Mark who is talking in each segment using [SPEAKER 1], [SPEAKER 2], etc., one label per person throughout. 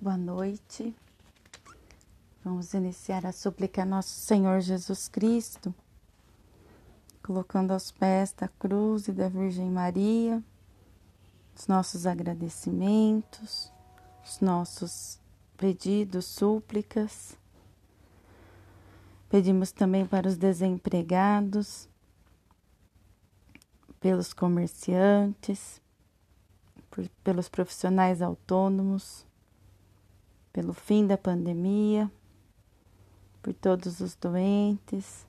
[SPEAKER 1] Boa noite. Vamos iniciar a súplica nosso Senhor Jesus Cristo, colocando aos pés da cruz e da Virgem Maria os nossos agradecimentos, os nossos pedidos, súplicas. Pedimos também para os desempregados, pelos comerciantes, por, pelos profissionais autônomos, pelo fim da pandemia, por todos os doentes,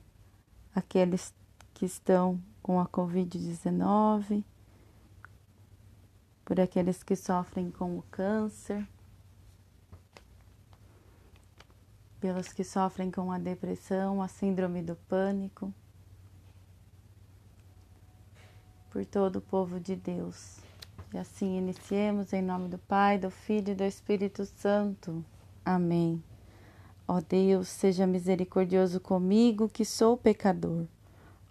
[SPEAKER 1] aqueles que estão com a Covid-19, por aqueles que sofrem com o câncer, pelos que sofrem com a depressão, a síndrome do pânico, por todo o povo de Deus. E assim iniciemos em nome do Pai, do Filho e do Espírito Santo. Amém. Ó Deus, seja misericordioso comigo, que sou pecador.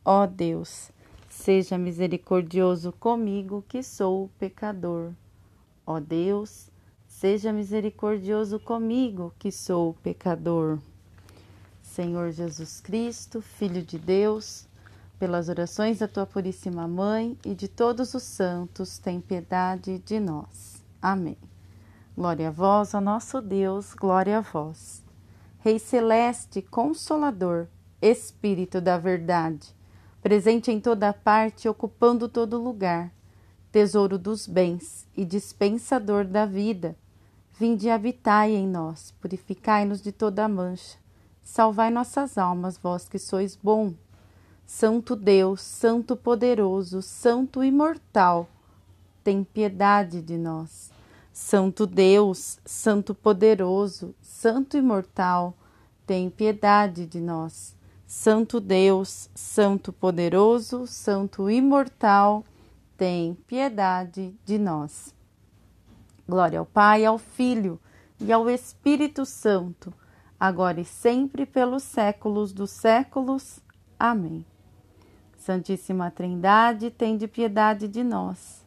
[SPEAKER 1] Ó Deus, seja misericordioso comigo, que sou pecador. Ó Deus, seja misericordioso comigo, que sou pecador. Senhor Jesus Cristo, Filho de Deus, pelas orações da tua Puríssima Mãe e de todos os santos, tem piedade de nós. Amém. Glória a vós, ó nosso Deus, glória a vós. Rei Celeste, Consolador, Espírito da Verdade, presente em toda parte, ocupando todo lugar, Tesouro dos bens e dispensador da vida, vinde e habitai em nós, purificai-nos de toda mancha, salvai nossas almas, vós que sois bom Santo Deus, Santo poderoso, Santo imortal, tem piedade de nós. Santo Deus, Santo poderoso, Santo imortal, tem piedade de nós. Santo Deus, Santo poderoso, Santo imortal, tem piedade de nós. Glória ao Pai, ao Filho e ao Espírito Santo, agora e sempre pelos séculos dos séculos. Amém. Santíssima Trindade, tende piedade de nós.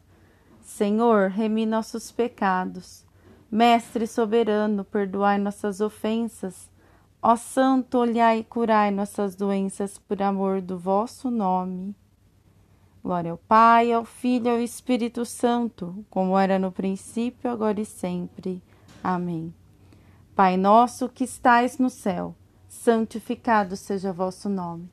[SPEAKER 1] Senhor, remi nossos pecados. Mestre soberano, perdoai nossas ofensas. Ó Santo, olhai e curai nossas doenças por amor do vosso nome. Glória ao Pai, ao Filho e ao Espírito Santo, como era no princípio, agora e sempre. Amém. Pai nosso que estais no céu, santificado seja vosso nome.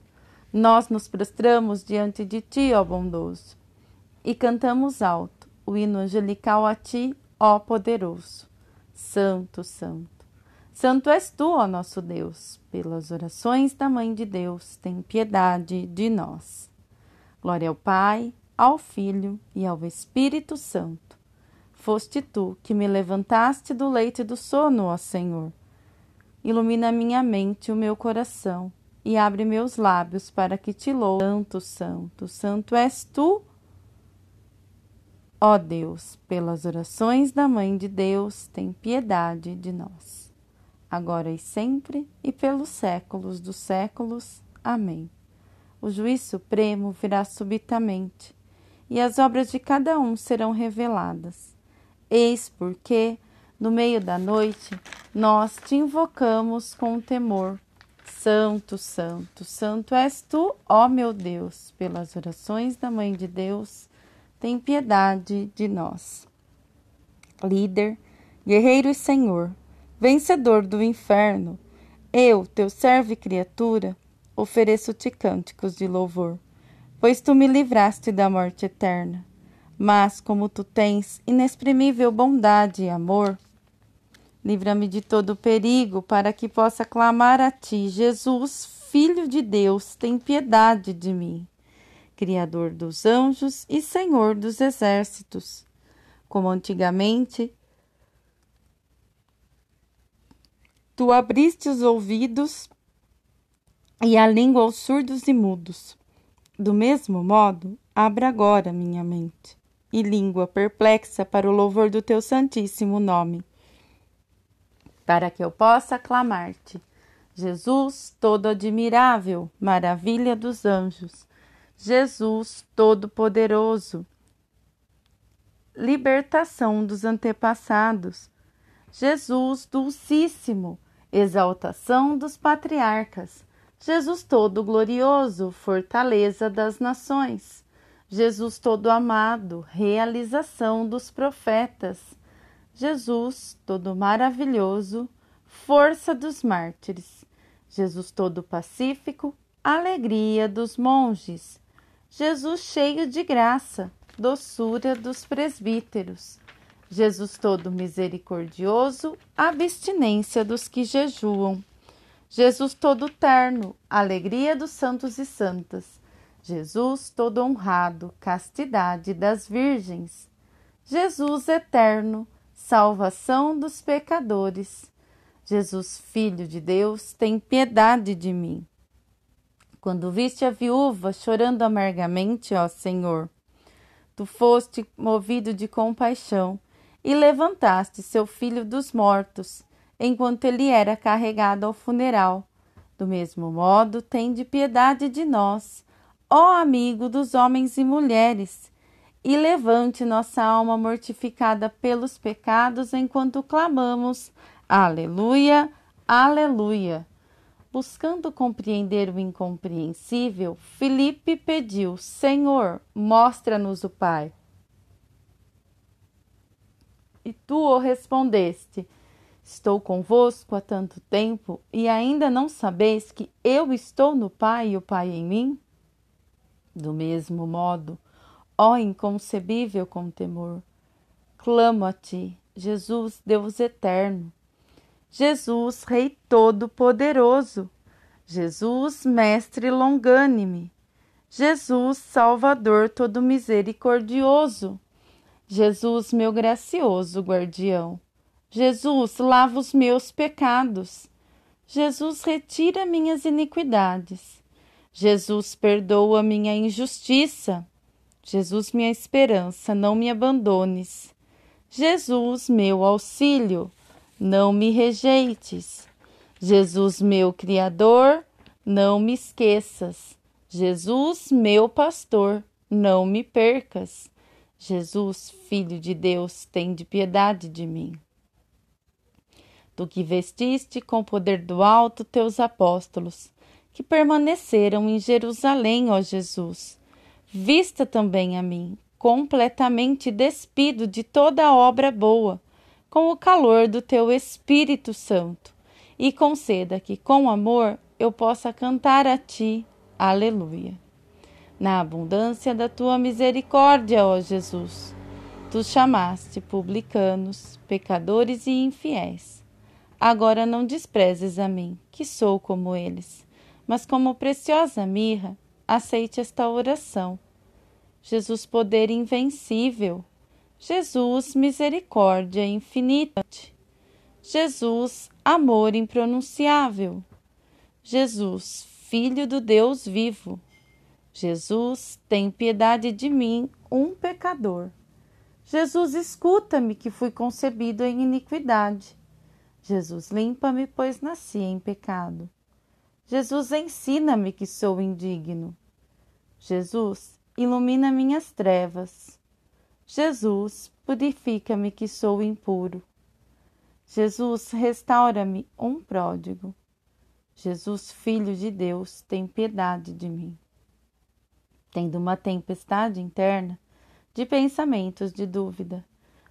[SPEAKER 1] nós nos prostramos diante de ti, ó bondoso, e cantamos alto o hino angelical a ti, ó poderoso. Santo, Santo. Santo és tu, ó nosso Deus. Pelas orações da Mãe de Deus, tem piedade de nós. Glória ao Pai, ao Filho e ao Espírito Santo. Foste tu que me levantaste do leito do sono, ó Senhor. Ilumina minha mente e o meu coração e abre meus lábios para que te louve. Santo, santo, santo és tu, ó Deus, pelas orações da Mãe de Deus, tem piedade de nós, agora e sempre e pelos séculos dos séculos. Amém. O juiz supremo virá subitamente, e as obras de cada um serão reveladas. Eis porque, no meio da noite, nós te invocamos com temor Santo, Santo, Santo és tu, ó meu Deus, pelas orações da Mãe de Deus, tem piedade de nós. Líder, guerreiro e Senhor, vencedor do inferno, eu, teu servo e criatura, ofereço-te cânticos de louvor, pois tu me livraste da morte eterna. Mas, como tu tens inexprimível bondade e amor, Livra-me de todo perigo, para que possa clamar a ti, Jesus, Filho de Deus, tem piedade de mim. Criador dos anjos e Senhor dos exércitos. Como antigamente Tu abriste os ouvidos e a língua aos surdos e mudos. Do mesmo modo, abra agora minha mente e língua perplexa para o louvor do teu santíssimo nome, para que eu possa aclamar-te. Jesus, todo admirável, maravilha dos anjos. Jesus, todo-poderoso, libertação dos antepassados. Jesus, dulcíssimo, exaltação dos patriarcas. Jesus todo glorioso, fortaleza das nações. Jesus todo amado, realização dos profetas. Jesus todo maravilhoso, força dos mártires. Jesus todo pacífico, alegria dos monges. Jesus cheio de graça, doçura dos presbíteros. Jesus todo misericordioso, abstinência dos que jejuam. Jesus todo terno, alegria dos santos e santas. Jesus todo honrado, castidade das virgens. Jesus eterno, salvação dos pecadores. Jesus, Filho de Deus, tem piedade de mim. Quando viste a viúva chorando amargamente, ó Senhor, tu foste movido de compaixão e levantaste seu filho dos mortos enquanto ele era carregado ao funeral. Do mesmo modo, tende piedade de nós, ó amigo dos homens e mulheres, e levante nossa alma mortificada pelos pecados enquanto clamamos: Aleluia, Aleluia. Buscando compreender o incompreensível, Filipe pediu: Senhor, mostra-nos o Pai. E tu o respondeste: Estou convosco há tanto tempo e ainda não sabeis que eu estou no Pai e o Pai em mim? Do mesmo modo, ó inconcebível com temor, clamo a ti, Jesus, Deus eterno, Jesus, Rei Todo-Poderoso, Jesus, Mestre longânime, Jesus, Salvador todo misericordioso, Jesus, meu gracioso guardião. Jesus, lava os meus pecados. Jesus, retira minhas iniquidades. Jesus, perdoa minha injustiça. Jesus, minha esperança, não me abandones. Jesus, meu auxílio, não me rejeites. Jesus, meu Criador, não me esqueças. Jesus, meu pastor, não me percas. Jesus, Filho de Deus, tem de piedade de mim do que vestiste com poder do alto teus apóstolos, que permaneceram em Jerusalém, ó Jesus. Vista também a mim, completamente despido de toda obra boa, com o calor do teu Espírito Santo, e conceda que, com amor, eu possa cantar a ti. Aleluia. Na abundância da tua misericórdia, ó Jesus, tu chamaste publicanos, pecadores e infiéis Agora não desprezes a mim, que sou como eles, mas como preciosa mirra, aceite esta oração. Jesus, poder invencível. Jesus, misericórdia infinita. Jesus, amor impronunciável. Jesus, Filho do Deus vivo. Jesus, tem piedade de mim, um pecador. Jesus, escuta-me, que fui concebido em iniquidade. Jesus, limpa-me, pois nasci em pecado. Jesus, ensina-me que sou indigno. Jesus, ilumina minhas trevas. Jesus, purifica-me que sou impuro. Jesus, restaura-me um pródigo. Jesus, Filho de Deus, tem piedade de mim. Tendo uma tempestade interna de pensamentos de dúvida,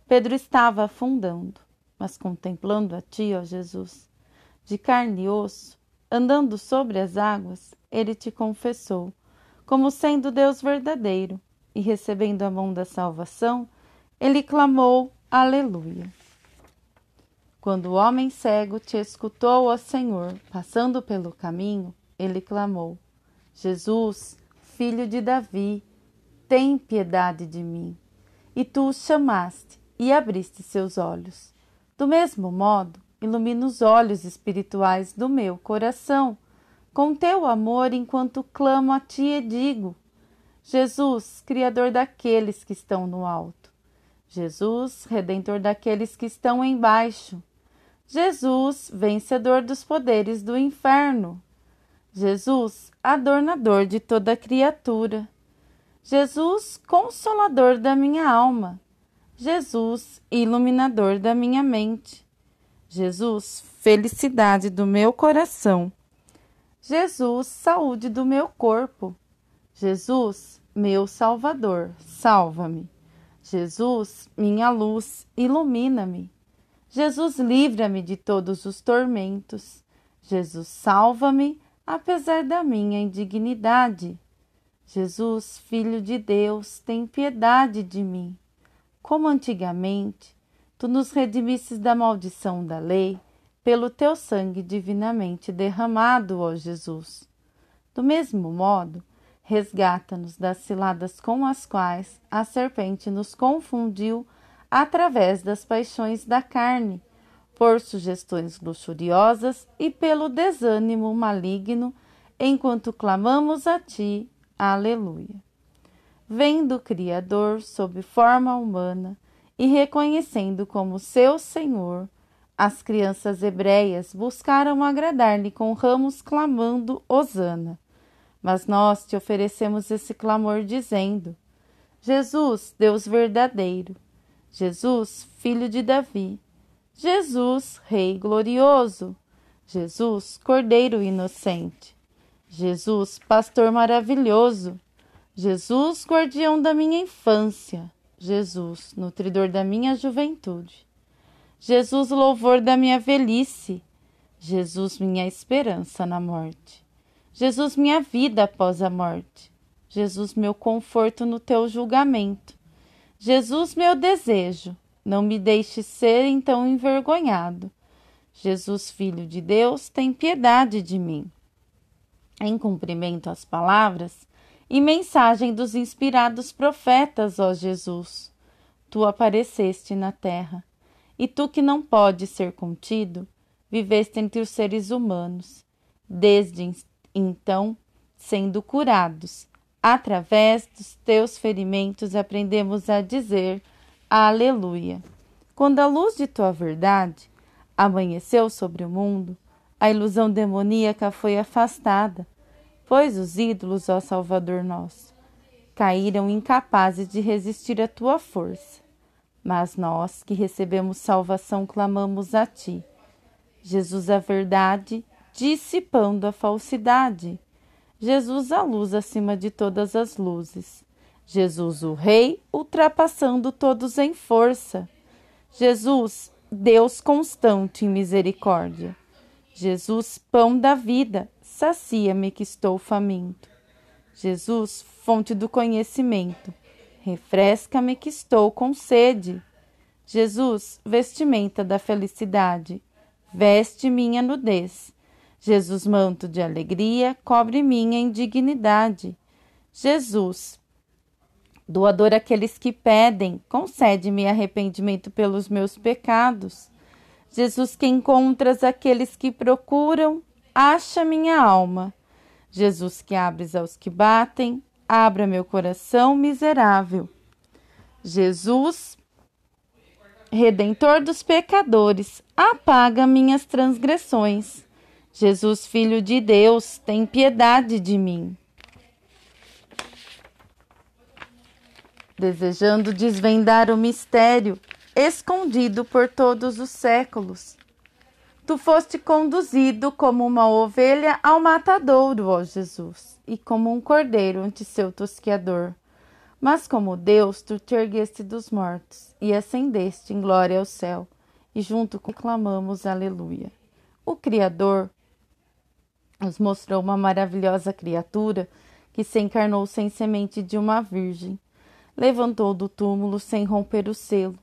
[SPEAKER 1] Pedro estava afundando mas contemplando a ti, ó Jesus, de carne e osso, andando sobre as águas, ele te confessou, como sendo Deus verdadeiro, e recebendo a mão da salvação, ele clamou: Aleluia. Quando o homem cego te escutou, ó Senhor, passando pelo caminho, ele clamou: Jesus, filho de Davi, tem piedade de mim. E tu o chamaste e abriste seus olhos. Do mesmo modo, ilumina os olhos espirituais do meu coração com teu amor enquanto clamo a ti e digo: Jesus, Criador daqueles que estão no alto. Jesus, Redentor daqueles que estão embaixo. Jesus, vencedor dos poderes do inferno. Jesus, adornador de toda criatura. Jesus, consolador da minha alma. Jesus, iluminador da minha mente. Jesus, felicidade do meu coração. Jesus, saúde do meu corpo. Jesus, meu Salvador, salva-me. Jesus, minha luz, ilumina-me. Jesus, livra-me de todos os tormentos. Jesus, salva-me, apesar da minha indignidade. Jesus, Filho de Deus, tem piedade de mim. Como antigamente, tu nos redimisses da maldição da lei pelo teu sangue divinamente derramado, ó Jesus. Do mesmo modo, resgata-nos das ciladas com as quais a serpente nos confundiu através das paixões da carne, por sugestões luxuriosas e pelo desânimo maligno, enquanto clamamos a ti. Aleluia. Vendo o Criador sob forma humana e reconhecendo como seu Senhor, as crianças hebreias buscaram agradar-lhe com ramos clamando Hosana. Mas nós te oferecemos esse clamor dizendo: Jesus, Deus verdadeiro, Jesus, filho de Davi, Jesus, Rei glorioso, Jesus, Cordeiro inocente, Jesus, pastor maravilhoso, Jesus, guardião da minha infância, Jesus, nutridor da minha juventude. Jesus, louvor da minha velhice. Jesus, minha esperança na morte. Jesus, minha vida após a morte. Jesus, meu conforto no teu julgamento. Jesus, meu desejo. Não me deixe ser então envergonhado. Jesus, Filho de Deus, tem piedade de mim. Em cumprimento às palavras e mensagem dos inspirados profetas, ó Jesus, tu apareceste na terra e tu que não podes ser contido, viveste entre os seres humanos, desde então sendo curados. Através dos teus ferimentos aprendemos a dizer Aleluia. Quando a luz de tua verdade amanheceu sobre o mundo, a ilusão demoníaca foi afastada, pois os ídolos, ó Salvador nosso, caíram incapazes de resistir à tua força. Mas nós que recebemos salvação clamamos a Ti. Jesus, a verdade, dissipando a falsidade. Jesus, a luz acima de todas as luzes. Jesus, o Rei, ultrapassando todos em força. Jesus, Deus constante em misericórdia. Jesus, pão da vida, sacia-me que estou faminto. Jesus, fonte do conhecimento, Refresca-me que estou com sede. Jesus, vestimenta da felicidade, veste minha nudez. Jesus, manto de alegria, cobre minha indignidade. Jesus, doador àqueles que pedem, concede-me arrependimento pelos meus pecados. Jesus, que encontras aqueles que procuram, acha minha alma. Jesus, que abres aos que batem, abra meu coração miserável. Jesus, Redentor dos pecadores, apaga minhas transgressões. Jesus, Filho de Deus, tem piedade de mim. Desejando desvendar o mistério escondido por todos os séculos, Tu foste conduzido como uma ovelha ao matadouro, ó Jesus, e como um cordeiro ante seu tosqueador. Mas como Deus, tu te ergueste dos mortos e ascendeste em glória ao céu, e junto com clamamos aleluia. O Criador nos mostrou uma maravilhosa criatura que se encarnou sem semente de uma virgem, levantou do túmulo sem romper o selo,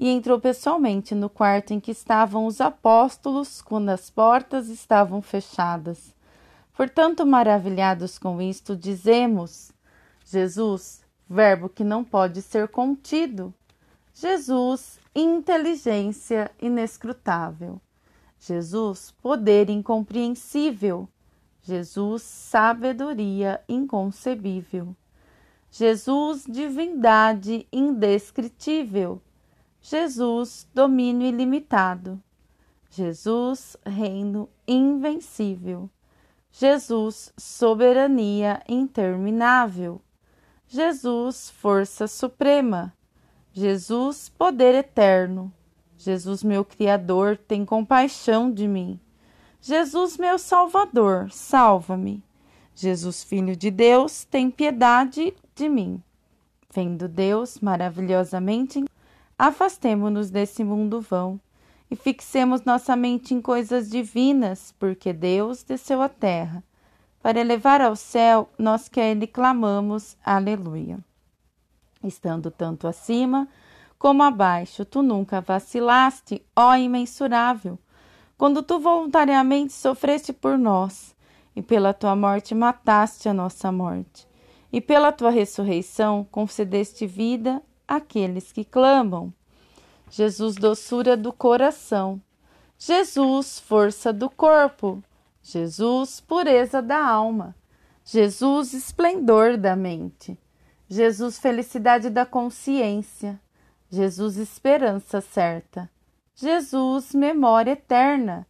[SPEAKER 1] e entrou pessoalmente no quarto em que estavam os apóstolos quando as portas estavam fechadas. Portanto, maravilhados com isto, dizemos: Jesus, Verbo que não pode ser contido. Jesus, inteligência inescrutável. Jesus, poder incompreensível. Jesus, sabedoria inconcebível. Jesus, divindade indescritível. Jesus, domínio ilimitado. Jesus, reino invencível. Jesus, soberania interminável. Jesus, força suprema. Jesus, poder eterno. Jesus, meu Criador, tem compaixão de mim. Jesus, meu Salvador, salva-me. Jesus, Filho de Deus, tem piedade de mim. Vendo Deus maravilhosamente, afastemo-nos desse mundo vão e fixemos nossa mente em coisas divinas, porque Deus desceu à terra. Para elevar ao céu, nós que a Ele clamamos, Aleluia. Estando tanto acima como abaixo, tu nunca vacilaste, ó imensurável, quando tu voluntariamente sofreste por nós, e pela tua morte mataste a nossa morte, e pela tua ressurreição concedeste vida àqueles que clamam. Jesus, doçura do coração. Jesus, força do corpo. Jesus, pureza da alma. Jesus, esplendor da mente. Jesus, felicidade da consciência. Jesus, esperança certa. Jesus, memória eterna.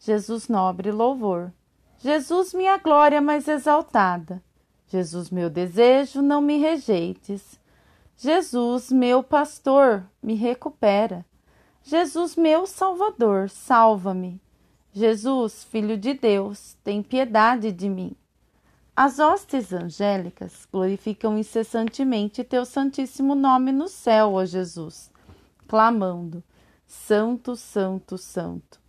[SPEAKER 1] Jesus, nobre louvor. Jesus, minha glória mais exaltada. Jesus, meu desejo, não me rejeites. Jesus, meu pastor, me recupera. Jesus, meu Salvador, salva-me. Jesus, Filho de Deus, tem piedade de mim. As hostes angélicas glorificam incessantemente teu santíssimo nome no céu, ó Jesus, clamando: Santo, Santo, Santo.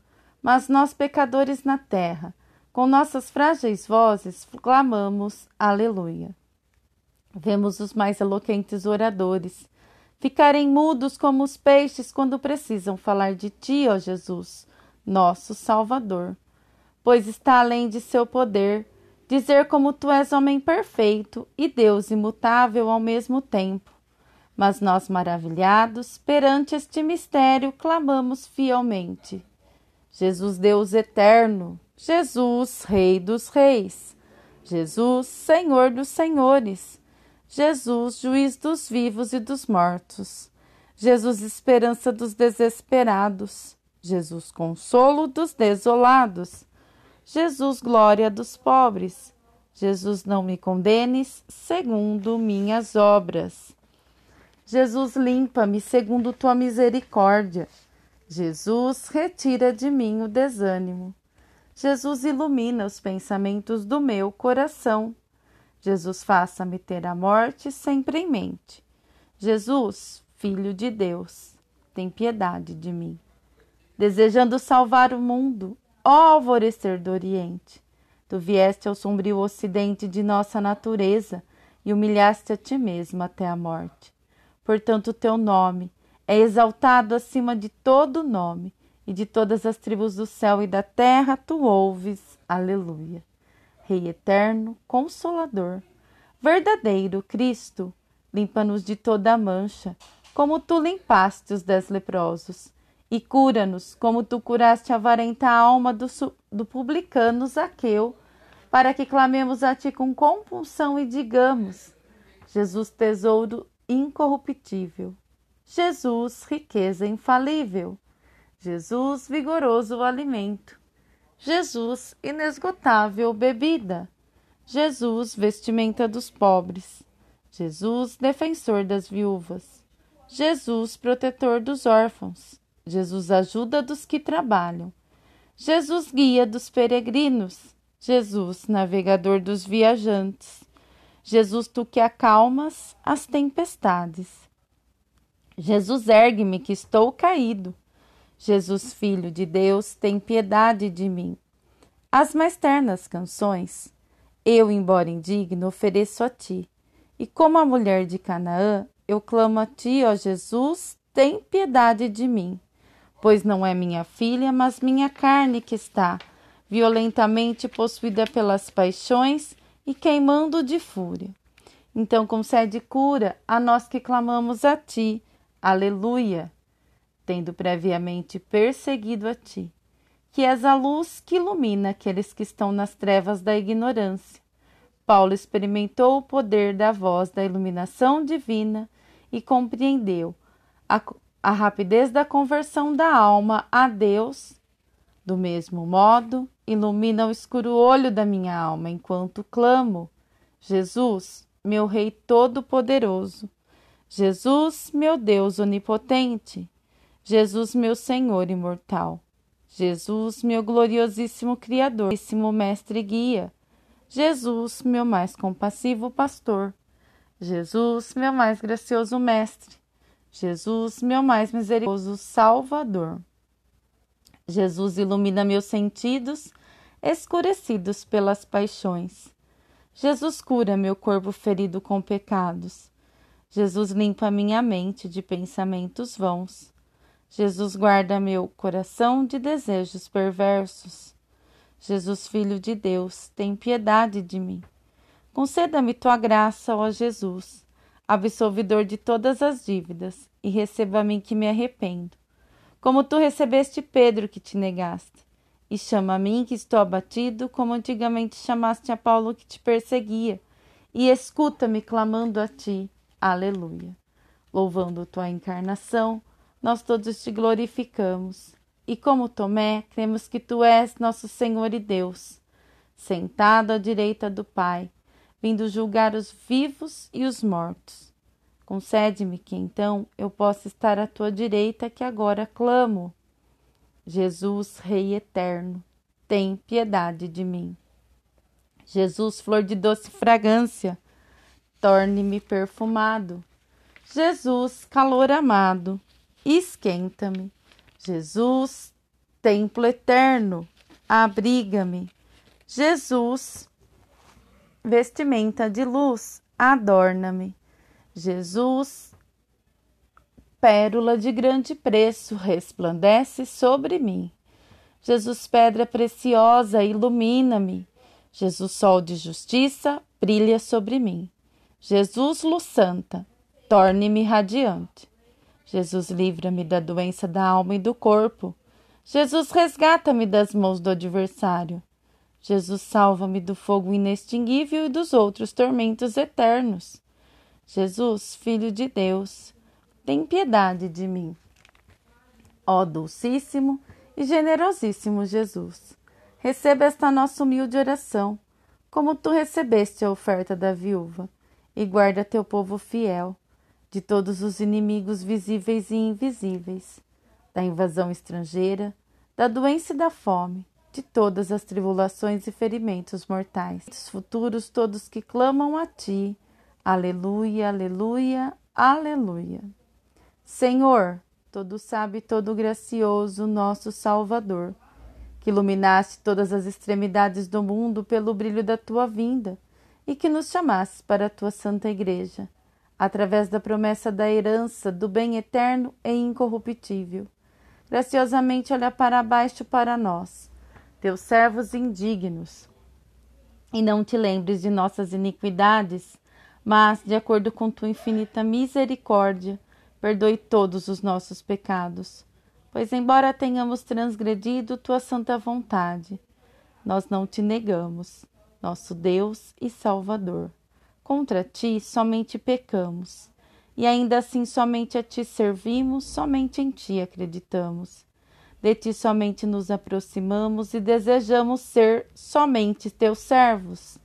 [SPEAKER 1] Mas nós, pecadores na terra, com nossas frágeis vozes, clamamos: Aleluia. Vemos os mais eloquentes oradores ficarem mudos como os peixes quando precisam falar de ti, ó Jesus, nosso Salvador, pois está além de seu poder dizer como tu és homem perfeito e Deus imutável ao mesmo tempo. Mas nós, maravilhados, perante este mistério, clamamos fielmente: Jesus, Deus eterno, Jesus, Rei dos Reis, Jesus, Senhor dos Senhores. Jesus, juiz dos vivos e dos mortos. Jesus, esperança dos desesperados. Jesus, consolo dos desolados. Jesus, glória dos pobres. Jesus, não me condenes segundo minhas obras. Jesus, limpa-me segundo tua misericórdia. Jesus, retira de mim o desânimo. Jesus, ilumina os pensamentos do meu coração. Jesus, faça-me ter a morte sempre em mente. Jesus, Filho de Deus, tem piedade de mim. Desejando salvar o mundo, ó alvorecer do Oriente, tu vieste ao sombrio ocidente de nossa natureza e humilhaste a ti mesmo até a morte. Portanto, teu nome é exaltado acima de todo nome, e de todas as tribos do céu e da terra tu ouves. Aleluia. Rei eterno, consolador, verdadeiro Cristo, limpa-nos de toda mancha, como tu limpaste os dez leprosos, e cura-nos como tu curaste a avarenta alma do, do publicano Zaqueu, para que clamemos a ti com compulsão e digamos: Jesus, tesouro incorruptível, Jesus, riqueza infalível, Jesus, vigoroso alimento, Jesus, inesgotável bebida. Jesus, vestimenta dos pobres. Jesus, defensor das viúvas. Jesus, protetor dos órfãos. Jesus, ajuda dos que trabalham. Jesus, guia dos peregrinos. Jesus, navegador dos viajantes. Jesus, tu que acalmas as tempestades. Jesus, ergue-me que estou caído. Jesus, Filho de Deus, tem piedade de mim. As mais ternas canções, eu, embora indigno, ofereço a ti. E como a mulher de Canaã, eu clamo a ti, ó Jesus, tem piedade de mim. Pois não é minha filha, mas minha carne que está, violentamente possuída pelas paixões e queimando de fúria. Então concede cura a nós que clamamos a ti. Aleluia! Tendo previamente perseguido a ti, que és a luz que ilumina aqueles que estão nas trevas da ignorância. Paulo experimentou o poder da voz da iluminação divina e compreendeu a, a rapidez da conversão da alma a Deus. Do mesmo modo, ilumina o escuro olho da minha alma enquanto clamo: Jesus, meu Rei Todo-Poderoso, Jesus, meu Deus onipotente, Jesus, meu Senhor imortal, Jesus, meu gloriosíssimo Criador, Mestre Guia, Jesus, meu mais compassivo Pastor, Jesus, meu mais gracioso Mestre, Jesus, meu mais misericordioso Salvador. Jesus ilumina meus sentidos, escurecidos pelas paixões. Jesus cura meu corpo ferido com pecados. Jesus limpa minha mente de pensamentos vãos. Jesus guarda meu coração de desejos perversos. Jesus, Filho de Deus, tem piedade de mim. Conceda-me tua graça, ó Jesus, absolvidor de todas as dívidas, e receba a mim que me arrependo. Como tu recebeste Pedro que te negaste, e chama a mim que estou abatido, como antigamente chamaste a Paulo que te perseguia, e escuta-me clamando a ti Aleluia. Louvando tua encarnação, nós todos te glorificamos. E como Tomé, cremos que tu és nosso Senhor e Deus, sentado à direita do Pai, vindo julgar os vivos e os mortos. Concede-me que então eu possa estar à tua direita, que agora clamo. Jesus, Rei eterno, tem piedade de mim. Jesus, flor de doce fragrância, torne-me perfumado. Jesus, calor amado, esquenta-me. Jesus, templo eterno, abriga-me. Jesus, vestimenta de luz, adorna-me. Jesus, pérola de grande preço, resplandece sobre mim. Jesus, pedra preciosa, ilumina-me. Jesus, sol de justiça, brilha sobre mim. Jesus, luz santa, torne-me radiante. Jesus, livra-me da doença da alma e do corpo. Jesus, resgata-me das mãos do adversário. Jesus, salva-me do fogo inextinguível e dos outros tormentos eternos. Jesus, Filho de Deus, tem piedade de mim. Ó Dulcíssimo e generosíssimo Jesus, receba esta nossa humilde oração, como tu recebeste a oferta da viúva e guarda teu povo fiel de todos os inimigos visíveis e invisíveis, da invasão estrangeira, da doença e da fome, de todas as tribulações e ferimentos mortais, dos futuros todos que clamam a ti. Aleluia, aleluia, aleluia. Senhor, todo sábio e todo gracioso, nosso Salvador, que iluminaste todas as extremidades do mundo pelo brilho da tua vinda e que nos chamasses para a tua santa igreja, através da promessa da herança do bem eterno e incorruptível. Graciosamente olha para baixo para nós, teus servos indignos, e não te lembres de nossas iniquidades, mas, de acordo com tua infinita misericórdia, perdoe todos os nossos pecados. Pois, embora tenhamos transgredido tua santa vontade, nós não te negamos nosso Deus e Salvador. Contra ti somente pecamos, e ainda assim somente a ti servimos, somente em ti acreditamos. De ti somente nos aproximamos e desejamos ser somente teus servos.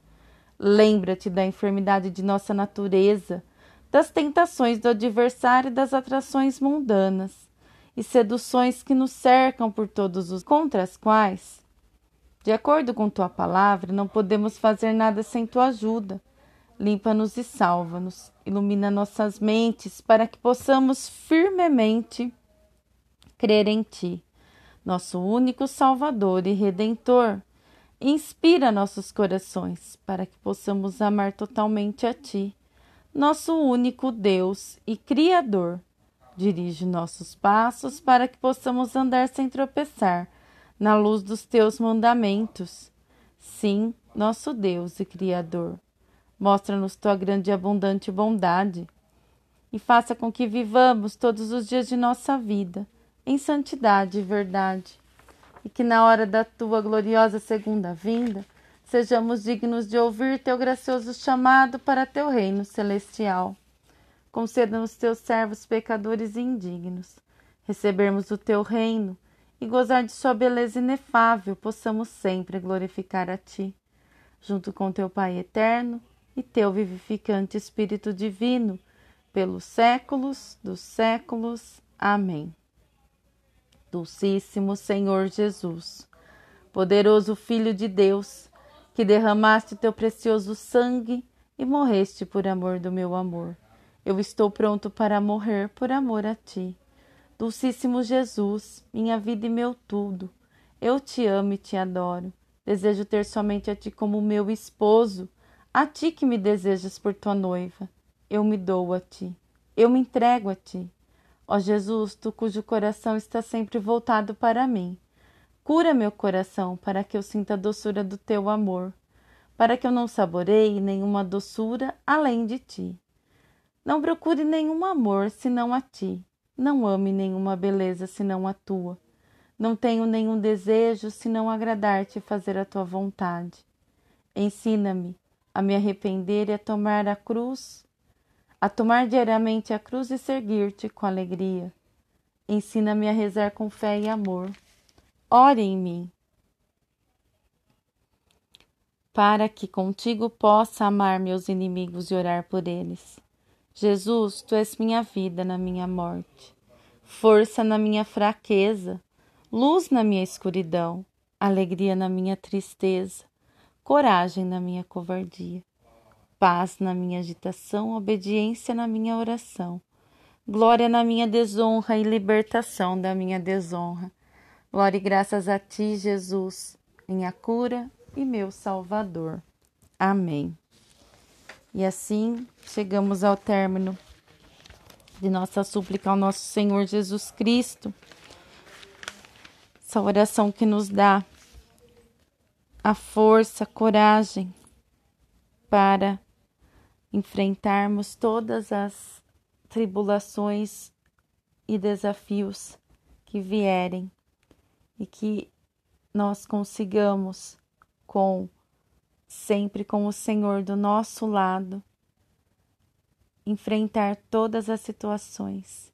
[SPEAKER 1] Lembra-te da enfermidade de nossa natureza, das tentações do adversário e das atrações mundanas e seduções que nos cercam por todos os contra as quais de acordo com tua palavra, não podemos fazer nada sem tua ajuda. Limpa-nos e salva-nos. Ilumina nossas mentes para que possamos firmemente crer em ti, nosso único Salvador e Redentor. Inspira nossos corações para que possamos amar totalmente a ti, nosso único Deus e Criador. Dirige nossos passos para que possamos andar sem tropeçar na luz dos teus mandamentos. Sim, nosso Deus e Criador, mostra-nos tua grande e abundante bondade e faça com que vivamos todos os dias de nossa vida em santidade e verdade. e que na hora da tua gloriosa segunda vinda sejamos dignos de ouvir teu gracioso chamado para teu reino celestial. Conceda-nos teus servos pecadores e indignos recebermos o teu reino e gozar de sua beleza inefável, possamos sempre glorificar a ti, junto com teu Pai eterno e teu vivificante Espírito divino, pelos séculos dos séculos. Amém. Dulcíssimo Senhor Jesus, poderoso Filho de Deus, que derramaste teu precioso sangue e morreste por amor do meu amor. Eu estou pronto para morrer por amor a ti. Dulcíssimo Jesus, minha vida e meu tudo, eu te amo e te adoro. Desejo ter somente a ti como meu esposo, a ti que me desejas por tua noiva. Eu me dou a ti, eu me entrego a ti. Ó Jesus, tu cujo coração está sempre voltado para mim. Cura meu coração para que eu sinta a doçura do teu amor, para que eu não saboreie nenhuma doçura além de ti. Não procure nenhum amor senão a ti. Não ame nenhuma beleza senão a tua. Não tenho nenhum desejo senão agradar-te e fazer a tua vontade. Ensina-me a me arrepender e a tomar a cruz a tomar diariamente a cruz e seguir-te com alegria. Ensina-me a rezar com fé e amor. Ore em mim, para que contigo possa amar meus inimigos e orar por eles. Jesus, tu és minha vida na minha morte, força na minha fraqueza, luz na minha escuridão, alegria na minha tristeza, coragem na minha covardia paz na minha agitação, obediência na minha oração, glória na minha desonra e libertação da minha desonra. Glória e graças a ti, Jesus, minha cura e meu Salvador. Amém. E assim chegamos ao término de nossa súplica ao nosso Senhor Jesus Cristo. Essa oração que nos dá a força, a coragem para enfrentarmos todas as tribulações e desafios que vierem e que nós consigamos com sempre com o Senhor do nosso lado enfrentar todas as situações.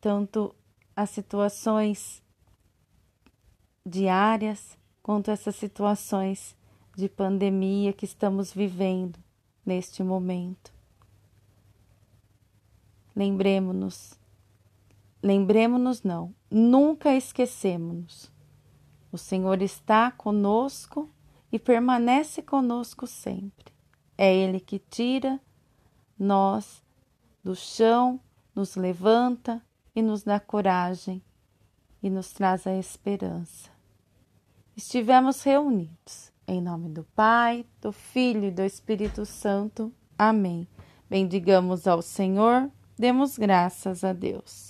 [SPEAKER 1] Tanto as situações diárias quanto essas situações de pandemia que estamos vivendo neste momento. Lembremos-nos, lembremos-nos não, nunca esquecemos-nos. O Senhor está conosco e permanece conosco sempre. É Ele que tira nós do chão, nos levanta e nos dá coragem e nos traz a esperança. Estivemos reunidos em nome do Pai, do Filho e do Espírito Santo. Amém. Bendigamos ao Senhor, demos graças a Deus.